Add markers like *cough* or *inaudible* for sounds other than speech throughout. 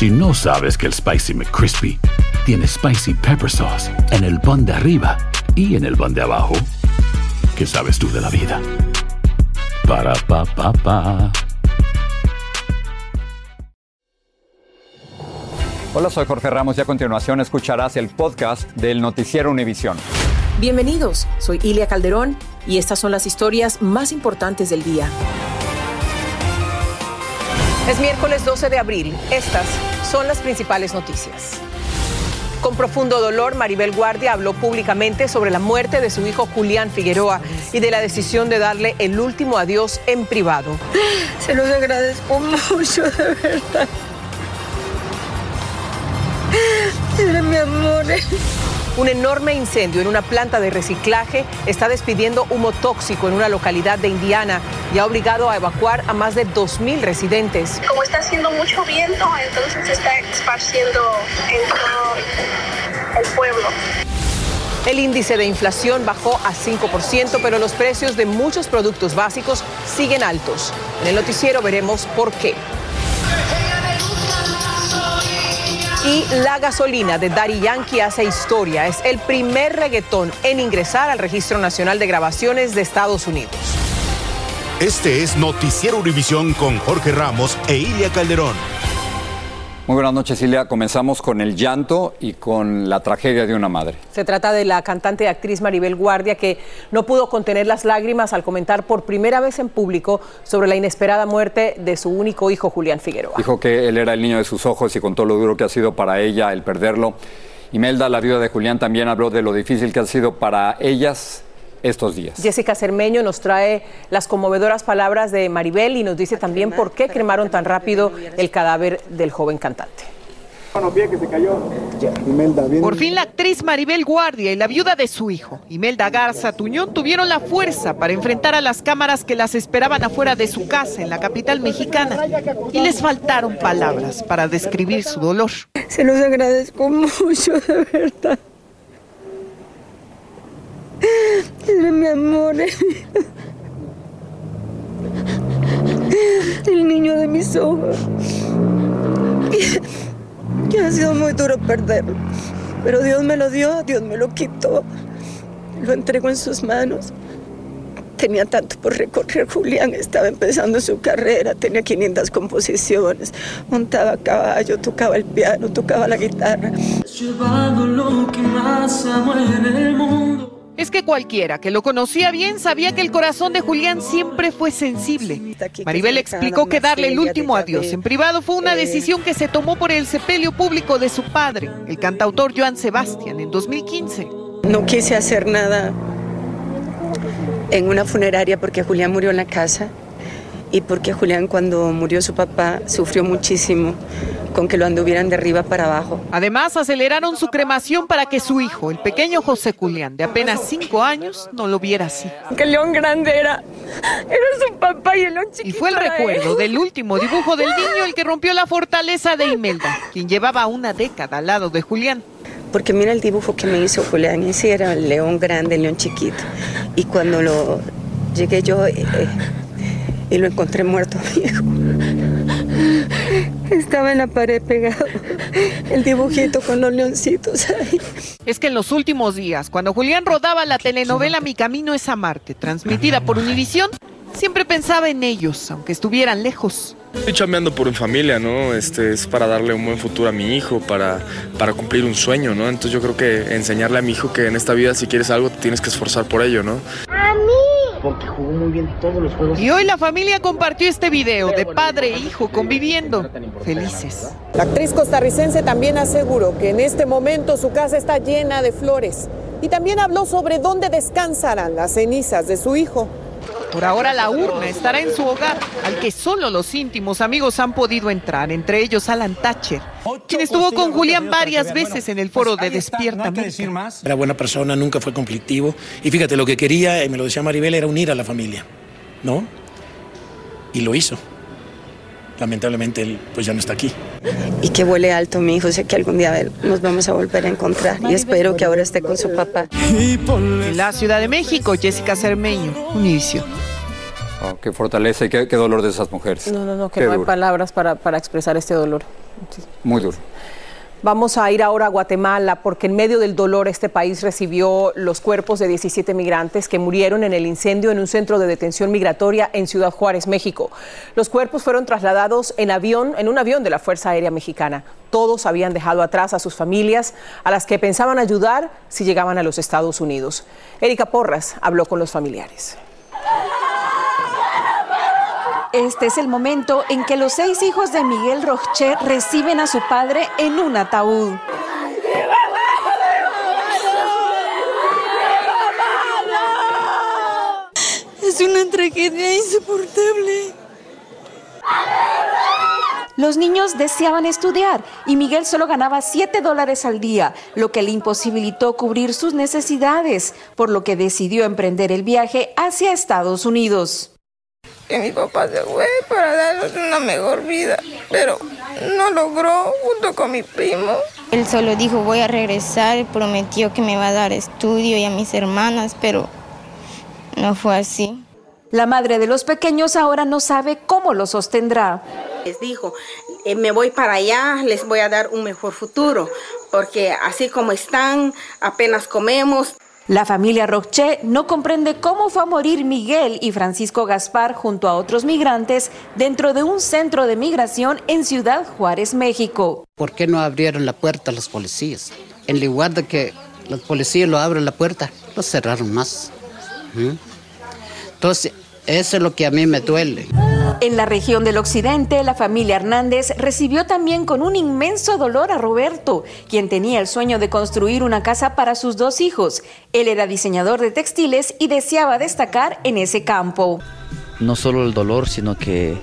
Si no sabes que el Spicy McCrispy tiene Spicy Pepper Sauce en el pan de arriba y en el pan de abajo, ¿qué sabes tú de la vida? Para, pa, pa, pa. Hola, soy Jorge Ramos y a continuación escucharás el podcast del Noticiero Univisión. Bienvenidos, soy Ilia Calderón y estas son las historias más importantes del día. Es miércoles 12 de abril. Estas son las principales noticias. Con profundo dolor, Maribel Guardia habló públicamente sobre la muerte de su hijo Julián Figueroa y de la decisión de darle el último adiós en privado. Se los agradezco *laughs* mucho, de verdad. Era mi amor. Un enorme incendio en una planta de reciclaje está despidiendo humo tóxico en una localidad de Indiana y ha obligado a evacuar a más de 2.000 residentes. Como está haciendo mucho viento, entonces se está esparciendo en todo el pueblo. El índice de inflación bajó a 5%, pero los precios de muchos productos básicos siguen altos. En el noticiero veremos por qué. Y la gasolina de Daddy Yankee hace historia. Es el primer reggaetón en ingresar al Registro Nacional de Grabaciones de Estados Unidos. Este es Noticiero Univisión con Jorge Ramos e Ilia Calderón. Muy buenas noches, Silvia. Comenzamos con el llanto y con la tragedia de una madre. Se trata de la cantante y actriz Maribel Guardia, que no pudo contener las lágrimas al comentar por primera vez en público sobre la inesperada muerte de su único hijo, Julián Figueroa. Dijo que él era el niño de sus ojos y contó lo duro que ha sido para ella el perderlo. Imelda, la viuda de Julián, también habló de lo difícil que ha sido para ellas estos días. Jessica Cermeño nos trae las conmovedoras palabras de Maribel y nos dice también por qué cremaron tan rápido el cadáver del joven cantante. Por fin la actriz Maribel Guardia y la viuda de su hijo, Imelda Garza Tuñón, tuvieron la fuerza para enfrentar a las cámaras que las esperaban afuera de su casa en la capital mexicana y les faltaron palabras para describir su dolor. Se los agradezco *laughs* mucho, de verdad. Mi amor. El niño de mis ojos. Y ha sido muy duro perderlo. Pero Dios me lo dio, Dios me lo quitó. Lo entrego en sus manos. Tenía tanto por recorrer Julián, estaba empezando su carrera, tenía 500 composiciones, montaba a caballo, tocaba el piano, tocaba la guitarra. Llevado lo que más amo en el mundo. Es que cualquiera que lo conocía bien sabía que el corazón de Julián siempre fue sensible. Maribel explicó que darle el último adiós en privado fue una decisión que se tomó por el sepelio público de su padre, el cantautor Joan Sebastián, en 2015. No quise hacer nada en una funeraria porque Julián murió en la casa y porque Julián cuando murió su papá sufrió muchísimo con que lo anduvieran de arriba para abajo. Además, aceleraron su cremación para que su hijo, el pequeño José Julián, de apenas cinco años, no lo viera así. Que el león grande era, era su papá y el león chiquito Y fue el recuerdo él. del último dibujo del niño el que rompió la fortaleza de Imelda, quien llevaba una década al lado de Julián. Porque mira el dibujo que me hizo Julián, ese era el león grande, el león chiquito. Y cuando lo llegué yo eh, eh, y lo encontré muerto, *laughs* viejo. Estaba en la pared pegado el dibujito con los leoncitos ahí. Es que en los últimos días, cuando Julián rodaba la telenovela Mi Camino es Amarte, transmitida por Univisión, siempre pensaba en ellos, aunque estuvieran lejos. Estoy chambeando por mi familia, ¿no? Este es para darle un buen futuro a mi hijo, para, para cumplir un sueño, ¿no? Entonces yo creo que enseñarle a mi hijo que en esta vida si quieres algo te tienes que esforzar por ello, ¿no? Porque jugó muy bien todos los juegos. Y hoy la familia compartió este video de padre e hijo conviviendo, felices. La actriz costarricense también aseguró que en este momento su casa está llena de flores y también habló sobre dónde descansarán las cenizas de su hijo. Por ahora la urna estará en su hogar, al que solo los íntimos amigos han podido entrar, entre ellos Alan Thatcher, quien estuvo con Julián varias veces en el foro de Despierta. Era buena persona, nunca fue conflictivo. Y fíjate, lo que quería, y me lo decía Maribel, era unir a la familia, ¿no? Y lo hizo. Lamentablemente él pues ya no está aquí. Y que vuele alto mi hijo, sé que algún día nos vamos a volver a encontrar y espero que ahora esté con su papá. En la Ciudad de México, Jessica Cermeño, Univision. Oh, qué fortaleza y qué, qué dolor de esas mujeres. No, no, no, que Qué no hay palabras para, para expresar este dolor. Muy duro. Vamos a ir ahora a Guatemala porque en medio del dolor este país recibió los cuerpos de 17 migrantes que murieron en el incendio en un centro de detención migratoria en Ciudad Juárez, México. Los cuerpos fueron trasladados en avión, en un avión de la Fuerza Aérea Mexicana. Todos habían dejado atrás a sus familias, a las que pensaban ayudar si llegaban a los Estados Unidos. Erika Porras habló con los familiares. Este es el momento en que los seis hijos de Miguel Rocher reciben a su padre en un ataúd. Es una tragedia insoportable. Los niños deseaban estudiar y Miguel solo ganaba 7 dólares al día, lo que le imposibilitó cubrir sus necesidades, por lo que decidió emprender el viaje hacia Estados Unidos que mi papá se fue para darnos una mejor vida, pero no logró junto con mi primo. Él solo dijo voy a regresar, prometió que me va a dar estudio y a mis hermanas, pero no fue así. La madre de los pequeños ahora no sabe cómo lo sostendrá. Les dijo, eh, me voy para allá, les voy a dar un mejor futuro, porque así como están, apenas comemos. La familia Roche no comprende cómo fue a morir Miguel y Francisco Gaspar junto a otros migrantes dentro de un centro de migración en Ciudad Juárez, México. ¿Por qué no abrieron la puerta los policías? En lugar de que los policías lo abran la puerta, lo cerraron más. ¿Mm? Entonces, eso es lo que a mí me duele. En la región del occidente, la familia Hernández recibió también con un inmenso dolor a Roberto, quien tenía el sueño de construir una casa para sus dos hijos. Él era diseñador de textiles y deseaba destacar en ese campo. No solo el dolor, sino que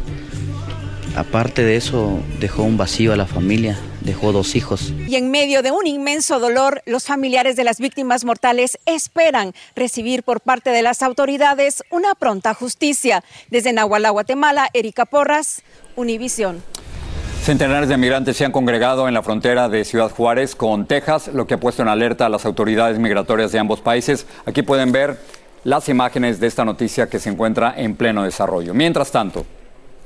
aparte de eso dejó un vacío a la familia, dejó dos hijos. Y en medio de un inmenso dolor, los familiares de las víctimas mortales esperan recibir por parte de las autoridades una pronta justicia. Desde Nahualá, Guatemala, Erika Porras, Univisión. Centenares de migrantes se han congregado en la frontera de Ciudad Juárez con Texas, lo que ha puesto en alerta a las autoridades migratorias de ambos países. Aquí pueden ver las imágenes de esta noticia que se encuentra en pleno desarrollo. Mientras tanto,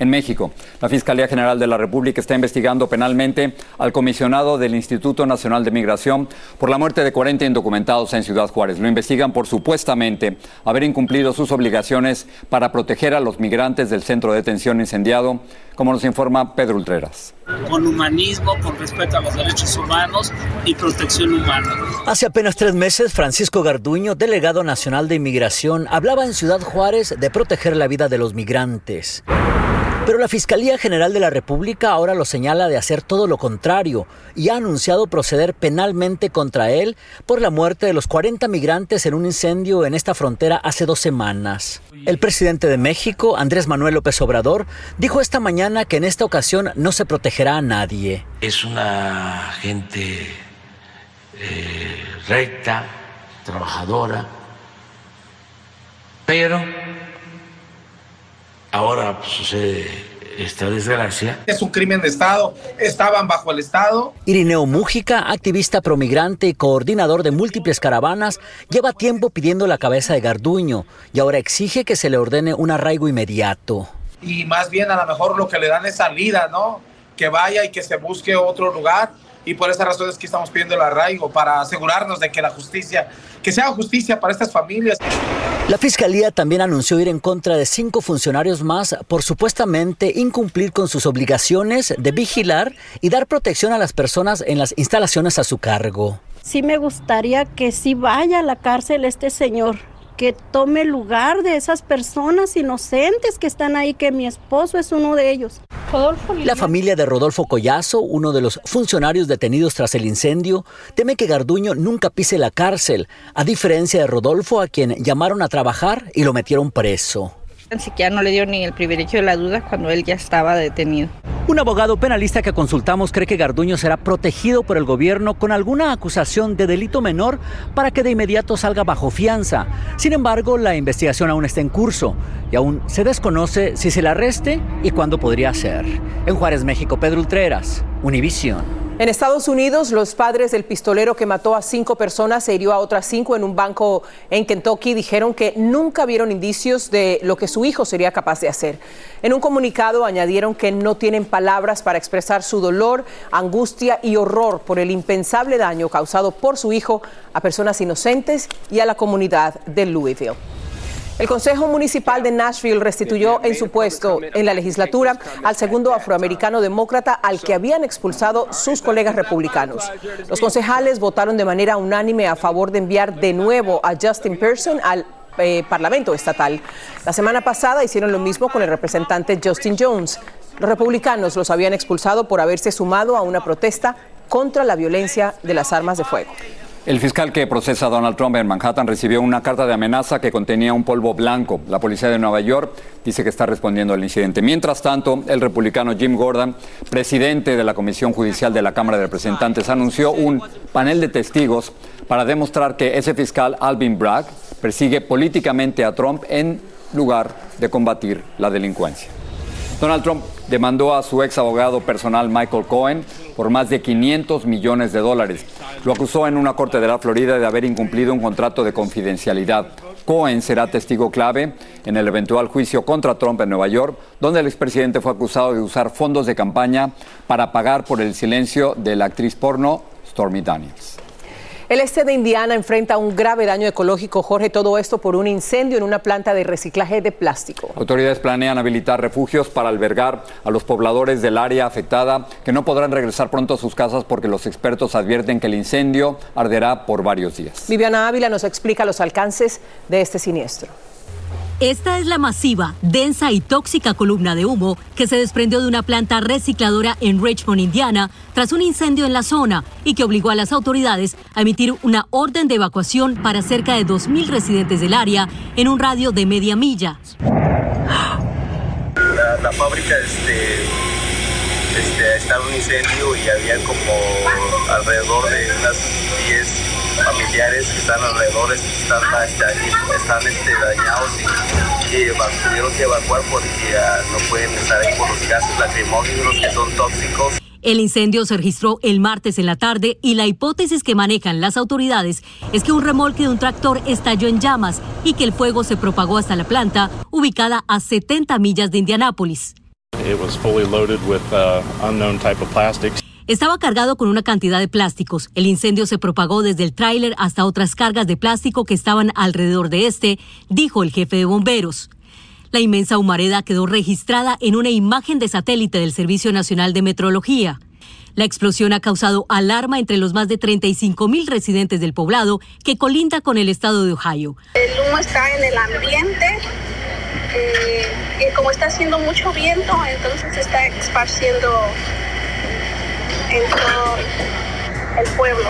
en México. La Fiscalía General de la República está investigando penalmente al comisionado del Instituto Nacional de Migración por la muerte de 40 indocumentados en Ciudad Juárez. Lo investigan por supuestamente haber incumplido sus obligaciones para proteger a los migrantes del centro de detención incendiado, como nos informa Pedro Ultreras. Con humanismo, con respeto a los derechos humanos y protección humana. Hace apenas tres meses, Francisco Garduño, delegado nacional de inmigración, hablaba en Ciudad Juárez de proteger la vida de los migrantes. Pero la Fiscalía General de la República ahora lo señala de hacer todo lo contrario y ha anunciado proceder penalmente contra él por la muerte de los 40 migrantes en un incendio en esta frontera hace dos semanas. El presidente de México, Andrés Manuel López Obrador, dijo esta mañana que en esta ocasión no se protegerá a nadie. Es una gente eh, recta, trabajadora, pero ahora sucede esta desgracia. Es un crimen de Estado, estaban bajo el Estado. Irineo Mújica, activista promigrante y coordinador de múltiples caravanas, lleva tiempo pidiendo la cabeza de Garduño y ahora exige que se le ordene un arraigo inmediato. Y más bien a lo mejor lo que le dan es salida, ¿no? Que vaya y que se busque otro lugar y por esa razón es que estamos pidiendo el arraigo para asegurarnos de que la justicia, que sea justicia para estas familias. La fiscalía también anunció ir en contra de cinco funcionarios más por supuestamente incumplir con sus obligaciones de vigilar y dar protección a las personas en las instalaciones a su cargo. Sí me gustaría que sí vaya a la cárcel este señor que tome lugar de esas personas inocentes que están ahí, que mi esposo es uno de ellos. La familia de Rodolfo Collazo, uno de los funcionarios detenidos tras el incendio, teme que Garduño nunca pise la cárcel, a diferencia de Rodolfo, a quien llamaron a trabajar y lo metieron preso. Siquiera no le dio ni el privilegio de la duda cuando él ya estaba detenido. Un abogado penalista que consultamos cree que Garduño será protegido por el gobierno con alguna acusación de delito menor para que de inmediato salga bajo fianza. Sin embargo, la investigación aún está en curso y aún se desconoce si se le arreste y cuándo podría ser. En Juárez, México, Pedro Ultreras, Univisión. En Estados Unidos, los padres del pistolero que mató a cinco personas e hirió a otras cinco en un banco en Kentucky dijeron que nunca vieron indicios de lo que su hijo sería capaz de hacer. En un comunicado añadieron que no tienen palabras para expresar su dolor, angustia y horror por el impensable daño causado por su hijo a personas inocentes y a la comunidad de Louisville. El Consejo Municipal de Nashville restituyó en su puesto en la legislatura al segundo afroamericano demócrata al que habían expulsado sus colegas republicanos. Los concejales votaron de manera unánime a favor de enviar de nuevo a Justin Pearson al eh, Parlamento estatal. La semana pasada hicieron lo mismo con el representante Justin Jones. Los republicanos los habían expulsado por haberse sumado a una protesta contra la violencia de las armas de fuego. El fiscal que procesa a Donald Trump en Manhattan recibió una carta de amenaza que contenía un polvo blanco. La policía de Nueva York dice que está respondiendo al incidente. Mientras tanto, el republicano Jim Gordon, presidente de la Comisión Judicial de la Cámara de Representantes, anunció un panel de testigos para demostrar que ese fiscal, Alvin Bragg, persigue políticamente a Trump en lugar de combatir la delincuencia. Donald Trump demandó a su ex abogado personal Michael Cohen por más de 500 millones de dólares. Lo acusó en una corte de la Florida de haber incumplido un contrato de confidencialidad. Cohen será testigo clave en el eventual juicio contra Trump en Nueva York, donde el expresidente fue acusado de usar fondos de campaña para pagar por el silencio de la actriz porno Stormy Daniels. El este de Indiana enfrenta un grave daño ecológico, Jorge, todo esto por un incendio en una planta de reciclaje de plástico. Autoridades planean habilitar refugios para albergar a los pobladores del área afectada que no podrán regresar pronto a sus casas porque los expertos advierten que el incendio arderá por varios días. Viviana Ávila nos explica los alcances de este siniestro. Esta es la masiva, densa y tóxica columna de humo que se desprendió de una planta recicladora en Richmond, Indiana, tras un incendio en la zona y que obligó a las autoridades a emitir una orden de evacuación para cerca de 2.000 residentes del área en un radio de media milla. La, fábrica este, este, estaba en un incendio y había como alrededor de unas 10 familiares que están alrededor están, están este, dañados y, y tuvieron que evacuar porque no pueden estar ahí por los gases lacrimógenos que son tóxicos. El incendio se registró el martes en la tarde y la hipótesis que manejan las autoridades es que un remolque de un tractor estalló en llamas y que el fuego se propagó hasta la planta ubicada a 70 millas de Indianápolis. It was fully loaded with uh, unknown type of plastics. Estaba cargado con una cantidad de plásticos. El incendio se propagó desde el tráiler hasta otras cargas de plástico que estaban alrededor de este, dijo el jefe de bomberos. La inmensa humareda quedó registrada en una imagen de satélite del Servicio Nacional de Metrología. La explosión ha causado alarma entre los más de 35 mil residentes del poblado que colinda con el estado de Ohio. El humo está en el ambiente. Eh, y como está haciendo mucho viento, entonces está esparciendo en todo el pueblo.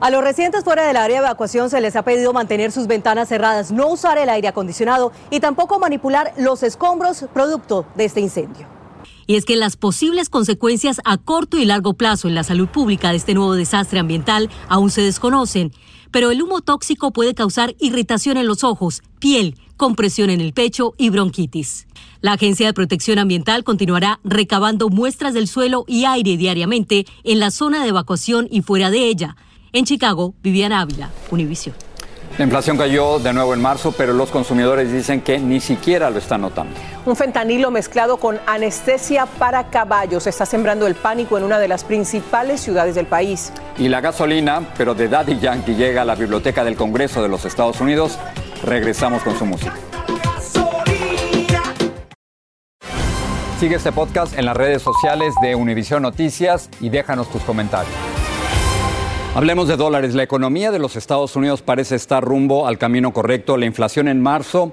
A los residentes fuera del área de evacuación se les ha pedido mantener sus ventanas cerradas, no usar el aire acondicionado y tampoco manipular los escombros producto de este incendio. Y es que las posibles consecuencias a corto y largo plazo en la salud pública de este nuevo desastre ambiental aún se desconocen, pero el humo tóxico puede causar irritación en los ojos, piel, compresión en el pecho y bronquitis. La Agencia de Protección Ambiental continuará recabando muestras del suelo y aire diariamente en la zona de evacuación y fuera de ella. En Chicago, Viviana Ávila, Univision. La inflación cayó de nuevo en marzo, pero los consumidores dicen que ni siquiera lo están notando. Un fentanilo mezclado con anestesia para caballos está sembrando el pánico en una de las principales ciudades del país. Y la gasolina, pero de Daddy Yankee, llega a la biblioteca del Congreso de los Estados Unidos. Regresamos con su música. Sigue este podcast en las redes sociales de Univision Noticias y déjanos tus comentarios. Hablemos de dólares. La economía de los Estados Unidos parece estar rumbo al camino correcto. La inflación en marzo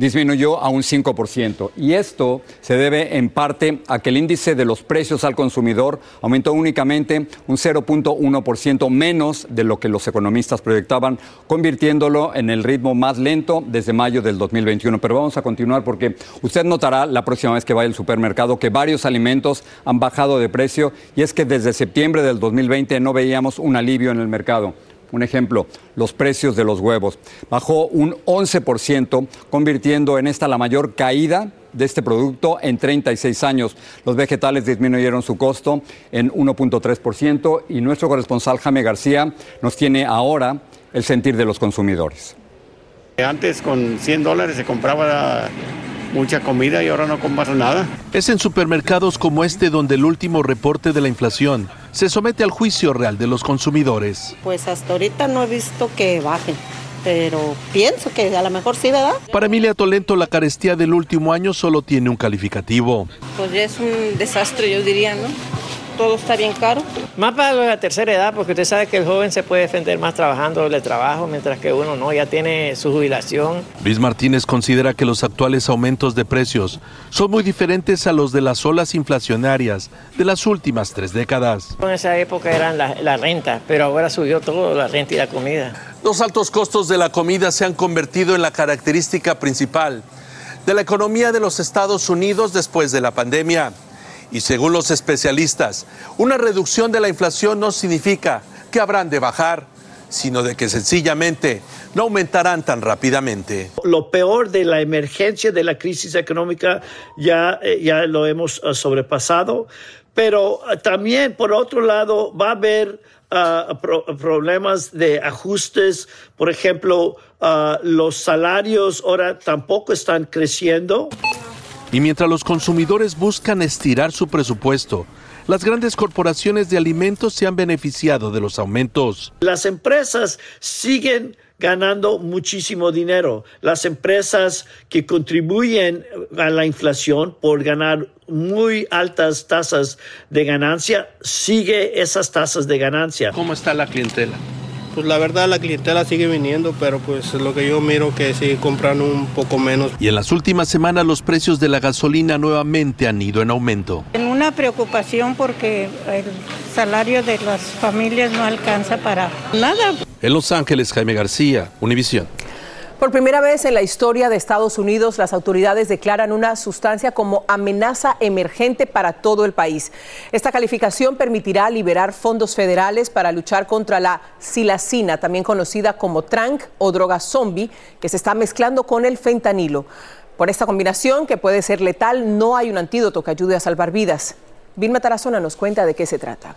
disminuyó a un 5%. Y esto se debe en parte a que el índice de los precios al consumidor aumentó únicamente un 0.1% menos de lo que los economistas proyectaban, convirtiéndolo en el ritmo más lento desde mayo del 2021. Pero vamos a continuar porque usted notará la próxima vez que vaya al supermercado que varios alimentos han bajado de precio y es que desde septiembre del 2020 no veíamos un alivio en el mercado. Un ejemplo, los precios de los huevos. Bajó un 11%, convirtiendo en esta la mayor caída de este producto en 36 años. Los vegetales disminuyeron su costo en 1.3% y nuestro corresponsal Jaime García nos tiene ahora el sentir de los consumidores. Antes con 100 dólares se compraba mucha comida y ahora no compras nada. Es en supermercados como este donde el último reporte de la inflación se somete al juicio real de los consumidores. Pues hasta ahorita no he visto que bajen, pero pienso que a lo mejor sí, ¿verdad? Para Emilia Tolento, la carestía del último año solo tiene un calificativo. Pues ya es un desastre, yo diría, ¿no? Todo está bien caro. Más para la tercera edad, porque usted sabe que el joven se puede defender más trabajando el trabajo, mientras que uno no, ya tiene su jubilación. Luis Martínez considera que los actuales aumentos de precios son muy diferentes a los de las olas inflacionarias de las últimas tres décadas. En esa época eran la, la renta, pero ahora subió todo, la renta y la comida. Los altos costos de la comida se han convertido en la característica principal de la economía de los Estados Unidos después de la pandemia. Y según los especialistas, una reducción de la inflación no significa que habrán de bajar, sino de que sencillamente no aumentarán tan rápidamente. Lo peor de la emergencia de la crisis económica ya, eh, ya lo hemos uh, sobrepasado, pero uh, también por otro lado va a haber pro problemas de ajustes, por ejemplo, los salarios ahora tampoco están creciendo. Y mientras los consumidores buscan estirar su presupuesto, las grandes corporaciones de alimentos se han beneficiado de los aumentos. Las empresas siguen ganando muchísimo dinero. Las empresas que contribuyen a la inflación por ganar muy altas tasas de ganancia, sigue esas tasas de ganancia. ¿Cómo está la clientela? Pues la verdad la clientela sigue viniendo, pero pues lo que yo miro que sigue comprando un poco menos. Y en las últimas semanas los precios de la gasolina nuevamente han ido en aumento. En una preocupación porque el salario de las familias no alcanza para nada. En Los Ángeles, Jaime García, Univisión. Por primera vez en la historia de Estados Unidos, las autoridades declaran una sustancia como amenaza emergente para todo el país. Esta calificación permitirá liberar fondos federales para luchar contra la silacina, también conocida como trank o droga zombie, que se está mezclando con el fentanilo. Por esta combinación, que puede ser letal, no hay un antídoto que ayude a salvar vidas. Vilma Tarazona nos cuenta de qué se trata.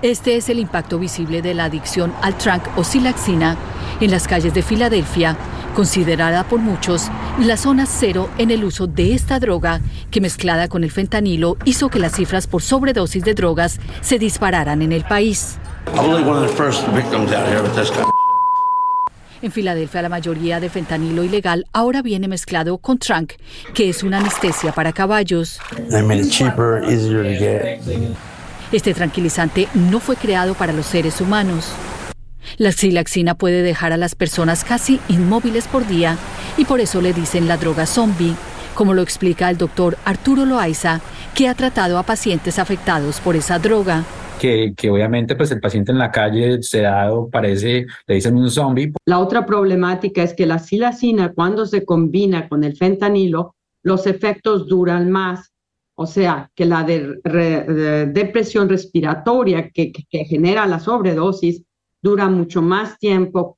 Este es el impacto visible de la adicción al trank o silaxina en las calles de Filadelfia, considerada por muchos la zona cero en el uso de esta droga, que mezclada con el fentanilo hizo que las cifras por sobredosis de drogas se dispararan en el país. En Filadelfia la mayoría de fentanilo ilegal ahora viene mezclado con trunk, que es una anestesia para caballos. Este tranquilizante no fue creado para los seres humanos. La xilaxina puede dejar a las personas casi inmóviles por día y por eso le dicen la droga zombie, como lo explica el doctor Arturo Loaiza, que ha tratado a pacientes afectados por esa droga. Que, que, obviamente pues el paciente en la calle sedado parece, le dicen un zombie. La otra problemática es que la silacina cuando se combina con el fentanilo, los efectos duran más. O sea, que la de, de, depresión respiratoria que, que, que genera la sobredosis dura mucho más tiempo.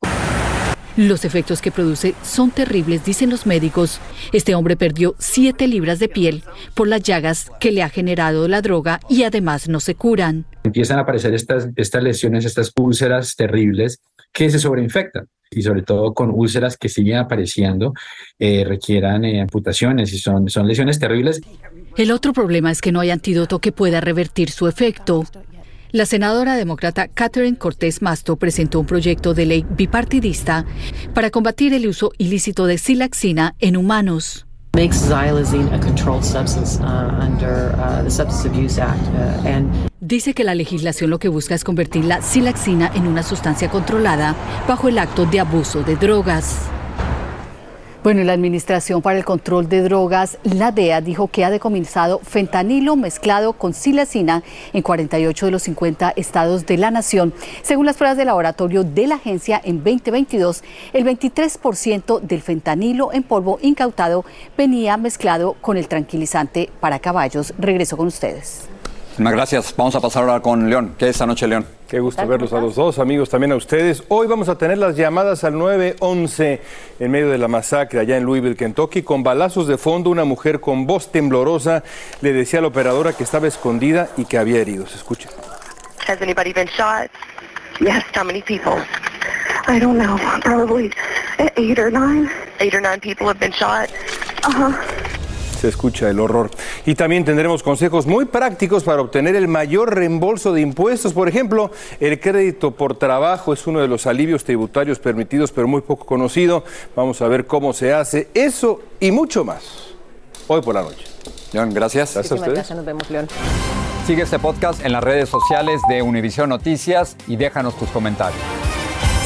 Los efectos que produce son terribles, dicen los médicos. Este hombre perdió 7 libras de piel por las llagas que le ha generado la droga y además no se curan. Empiezan a aparecer estas, estas lesiones, estas úlceras terribles que se sobreinfectan y sobre todo con úlceras que siguen apareciendo, eh, requieran eh, amputaciones y son, son lesiones terribles. El otro problema es que no hay antídoto que pueda revertir su efecto. La senadora demócrata Catherine Cortés Masto presentó un proyecto de ley bipartidista para combatir el uso ilícito de silaxina en humanos. Dice que la legislación lo que busca es convertir la silaxina en una sustancia controlada bajo el acto de abuso de drogas. Bueno, la Administración para el Control de Drogas, la DEA, dijo que ha decomisado fentanilo mezclado con silacina en 48 de los 50 estados de la nación. Según las pruebas de laboratorio de la agencia, en 2022, el 23% del fentanilo en polvo incautado venía mezclado con el tranquilizante para caballos. Regreso con ustedes. Muchas gracias. Vamos a pasar ahora con León. ¿Qué es esta noche, León? Qué gusto verlos a los dos, amigos, también a ustedes. Hoy vamos a tener las llamadas al 911 en medio de la masacre allá en Louisville, Kentucky. Con balazos de fondo, una mujer con voz temblorosa le decía a la operadora que estaba escondida y que había heridos. Escuchen. Has anybody been shot? Yes, how many people? I don't know, probably eight or nine. Eight or nine people have been shot. Uh-huh. Se escucha el horror. Y también tendremos consejos muy prácticos para obtener el mayor reembolso de impuestos. Por ejemplo, el crédito por trabajo es uno de los alivios tributarios permitidos, pero muy poco conocido. Vamos a ver cómo se hace eso y mucho más. Hoy por la noche. León, gracias. Gracias a ustedes. Gracias, nos vemos, León. Sigue este podcast en las redes sociales de Univision Noticias y déjanos tus comentarios.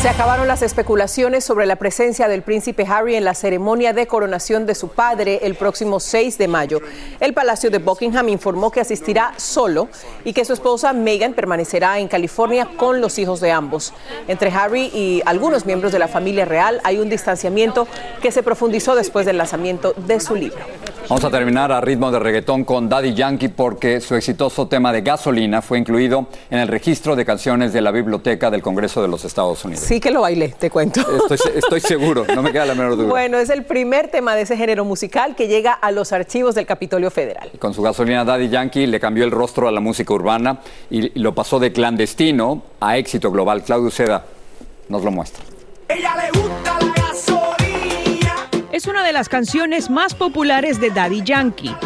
Se acabaron las especulaciones sobre la presencia del príncipe Harry en la ceremonia de coronación de su padre el próximo 6 de mayo. El Palacio de Buckingham informó que asistirá solo y que su esposa Meghan permanecerá en California con los hijos de ambos. Entre Harry y algunos miembros de la familia real hay un distanciamiento que se profundizó después del lanzamiento de su libro. Vamos a terminar a ritmo de reggaetón con Daddy Yankee porque su exitoso tema de gasolina fue incluido en el registro de canciones de la Biblioteca del Congreso de los Estados Unidos. Sí que lo bailé, te cuento. Estoy, estoy seguro, no me queda la menor duda. Bueno, es el primer tema de ese género musical que llega a los archivos del Capitolio Federal. Con su gasolina Daddy Yankee le cambió el rostro a la música urbana y lo pasó de clandestino a éxito global. Claudio Seda nos lo muestra. Es una de las canciones más populares de Daddy Yankee.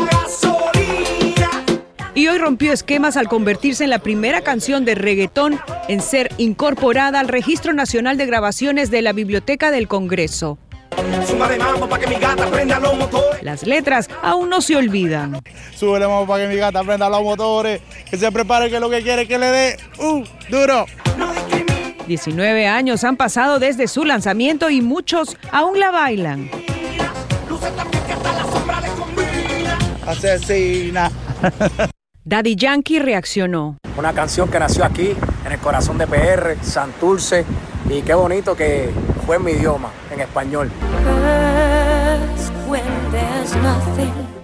Y hoy rompió esquemas al convertirse en la primera canción de reggaetón en ser incorporada al Registro Nacional de Grabaciones de la Biblioteca del Congreso. Las letras aún no se olvidan. Súbele mambo para que mi gata prenda los motores, que se prepare que lo que quiere es que le dé uh, duro. 19 años han pasado desde su lanzamiento y muchos aún la bailan. Asesina. Daddy Yankee reaccionó. Una canción que nació aquí, en el corazón de PR, Santurce, y qué bonito que fue en mi idioma, en español.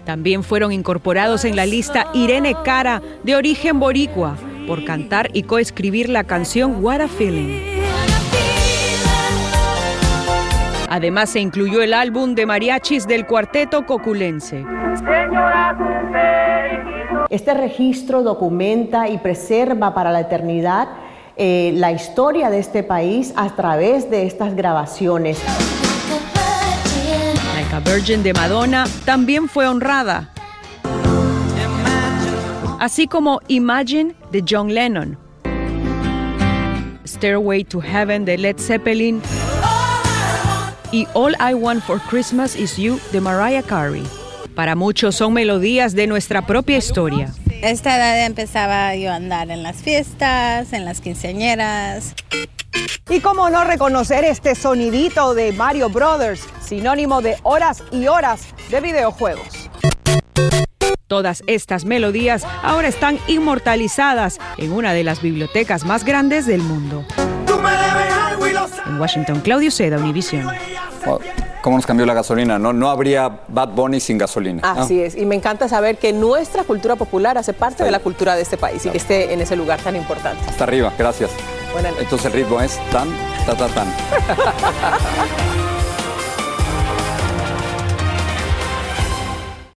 También fueron incorporados en la lista Irene Cara, de origen boricua, por cantar y coescribir la canción What a Feeling. Además se incluyó el álbum de mariachis del cuarteto coculense. Este registro documenta y preserva para la eternidad eh, la historia de este país a través de estas grabaciones. Like a Virgin de Madonna también fue honrada, así como Imagine de John Lennon, Stairway to Heaven de Led Zeppelin y All I Want for Christmas Is You de Mariah Carey. Para muchos son melodías de nuestra propia historia. Esta edad empezaba yo a andar en las fiestas, en las quinceañeras. Y cómo no reconocer este sonidito de Mario Brothers, sinónimo de horas y horas de videojuegos. Todas estas melodías ahora están inmortalizadas en una de las bibliotecas más grandes del mundo. En Washington, Claudio Seda, Univision. ¿Cómo nos cambió la gasolina? No, no habría Bad Bunny sin gasolina. Así es, y me encanta saber que nuestra cultura popular hace parte de la cultura de este país y que esté en ese lugar tan importante. Hasta arriba, gracias. Buenas noches. Entonces el ritmo es tan, ta, ta, tan. *laughs*